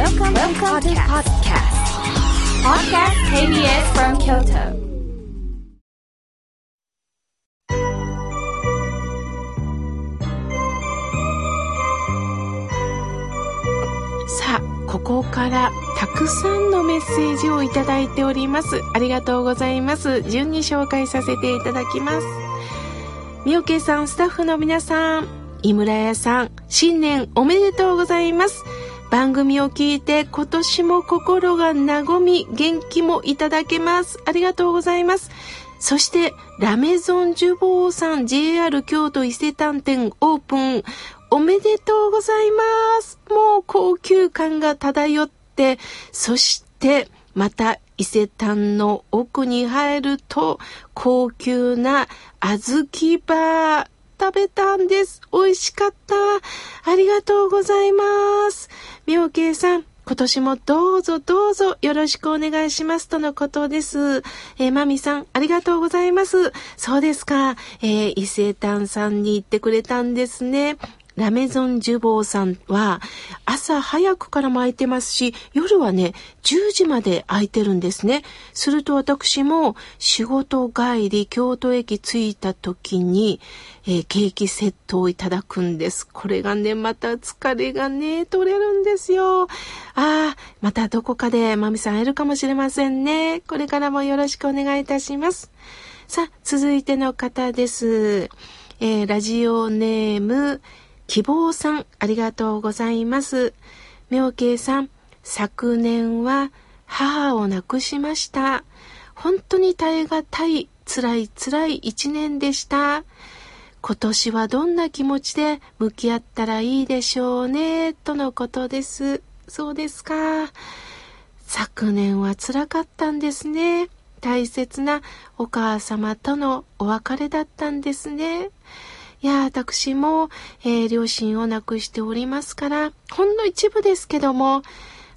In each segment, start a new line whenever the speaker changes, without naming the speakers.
Welcome, Welcome to podcast. Podcast KBS from Kyoto.
さあ、ここからたくさんのメッセージをいただいております。ありがとうございます。順に紹介させていただきます。みおけさん、スタッフの皆さん、井村屋さん、新年おめでとうございます。番組を聞いて今年も心が和み、元気もいただけます。ありがとうございます。そして、ラメゾンジュボーさん JR 京都伊勢丹店オープン。おめでとうございます。もう高級感が漂って、そしてまた伊勢丹の奥に入ると高級な小豆バー食べたんです。美味しかった。ありがとうございます。妙慶さん、今年もどうぞどうぞよろしくお願いしますとのことです。えー、マミさん、ありがとうございます。そうですか。えー、伊勢丹さんに行ってくれたんですね。ラメゾンジュボーさんは朝早くからも空いてますし、夜はね、10時まで空いてるんですね。すると私も仕事帰り京都駅着いた時に、えー、ケーキセットをいただくんです。これがね、また疲れがね、取れるんですよ。ああ、またどこかでマミさん会えるかもしれませんね。これからもよろしくお願いいたします。さあ、続いての方です。えー、ラジオネーム、希望さん、ありがとうございます。妙慶さん、昨年は母を亡くしました。本当に耐え難い、辛い辛い一年でした。今年はどんな気持ちで向き合ったらいいでしょうね、とのことです。そうですか。昨年は辛かったんですね。大切なお母様とのお別れだったんですね。いや、私も、えー、両親を亡くしておりますから、ほんの一部ですけども、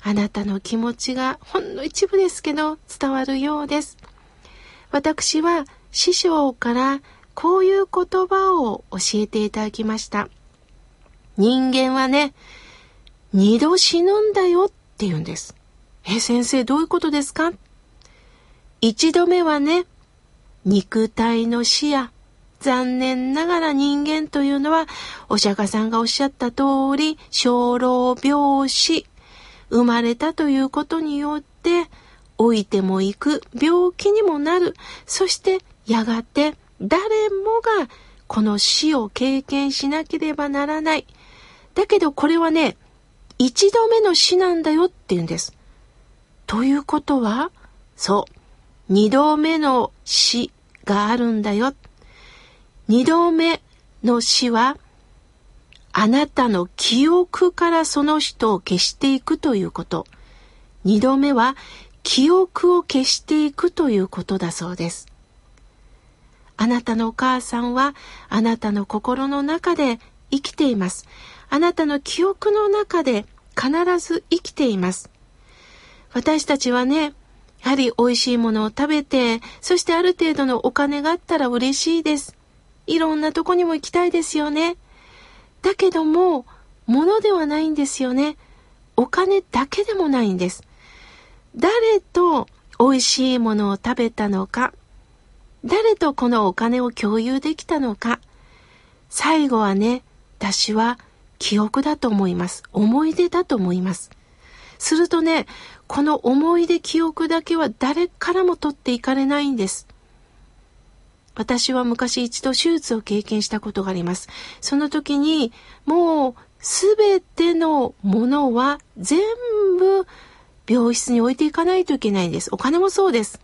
あなたの気持ちがほんの一部ですけど伝わるようです。私は師匠からこういう言葉を教えていただきました。人間はね、二度死ぬんだよって言うんです。え、先生どういうことですか？一度目はね、肉体の死や残念ながら人間というのは、お釈迦さんがおっしゃった通り、生老病死、生まれたということによって、老いてもいく、病気にもなる、そしてやがて誰もがこの死を経験しなければならない。だけどこれはね、一度目の死なんだよって言うんです。ということは、そう、二度目の死があるんだよ。二度目の死は、あなたの記憶からその人を消していくということ。二度目は、記憶を消していくということだそうです。あなたのお母さんは、あなたの心の中で生きています。あなたの記憶の中で必ず生きています。私たちはね、やはり美味しいものを食べて、そしてある程度のお金があったら嬉しいです。いろんなとこにも行きたいですよね。だけども、物ではないんですよね。お金だけでもないんです。誰と美味しいものを食べたのか、誰とこのお金を共有できたのか、最後はね、私は記憶だと思います。思い出だと思います。するとね、この思い出記憶だけは誰からも取っていかれないんです。私は昔一度手術を経験したことがあります。その時にもうすべてのものは全部病室に置いていかないといけないんです。お金もそうです。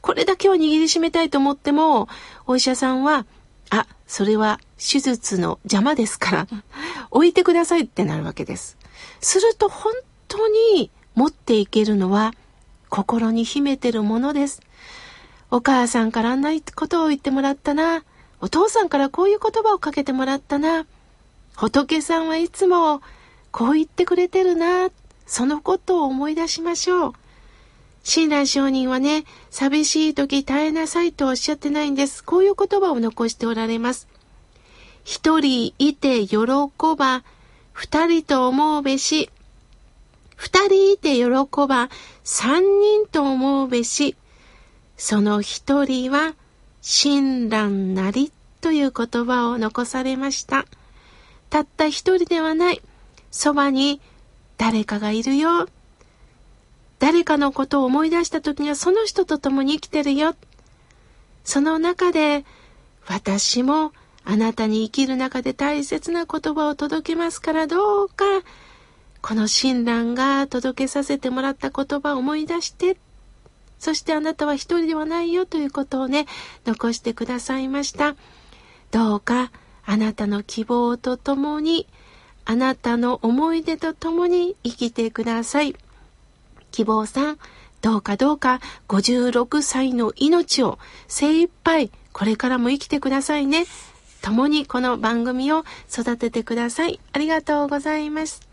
これだけは握りしめたいと思っても、お医者さんは、あ、それは手術の邪魔ですから、置いてくださいってなるわけです。すると本当に持っていけるのは心に秘めてるものです。お母さんからあんなことを言ってもらったな。お父さんからこういう言葉をかけてもらったな。仏さんはいつもこう言ってくれてるな。そのことを思い出しましょう。親鸞上人はね、寂しい時耐えなさいとおっしゃってないんです。こういう言葉を残しておられます。一人いて喜ば、二人と思うべし。二二人で喜ば三人と思うべし。その一人は、親鸞なりという言葉を残されました。たった一人ではない。そばに誰かがいるよ。誰かのことを思い出した時にはその人と共に生きてるよ。その中で私もあなたに生きる中で大切な言葉を届けますからどうかこの親鸞が届けさせてもらった言葉を思い出してそしてあなたは一人ではないよということをね残してくださいましたどうかあなたの希望とともにあなたの思い出とともに生きてください。希望さん、どうかどうか56歳の命を精一杯これからも生きてくださいね。共にこの番組を育ててください。ありがとうございます。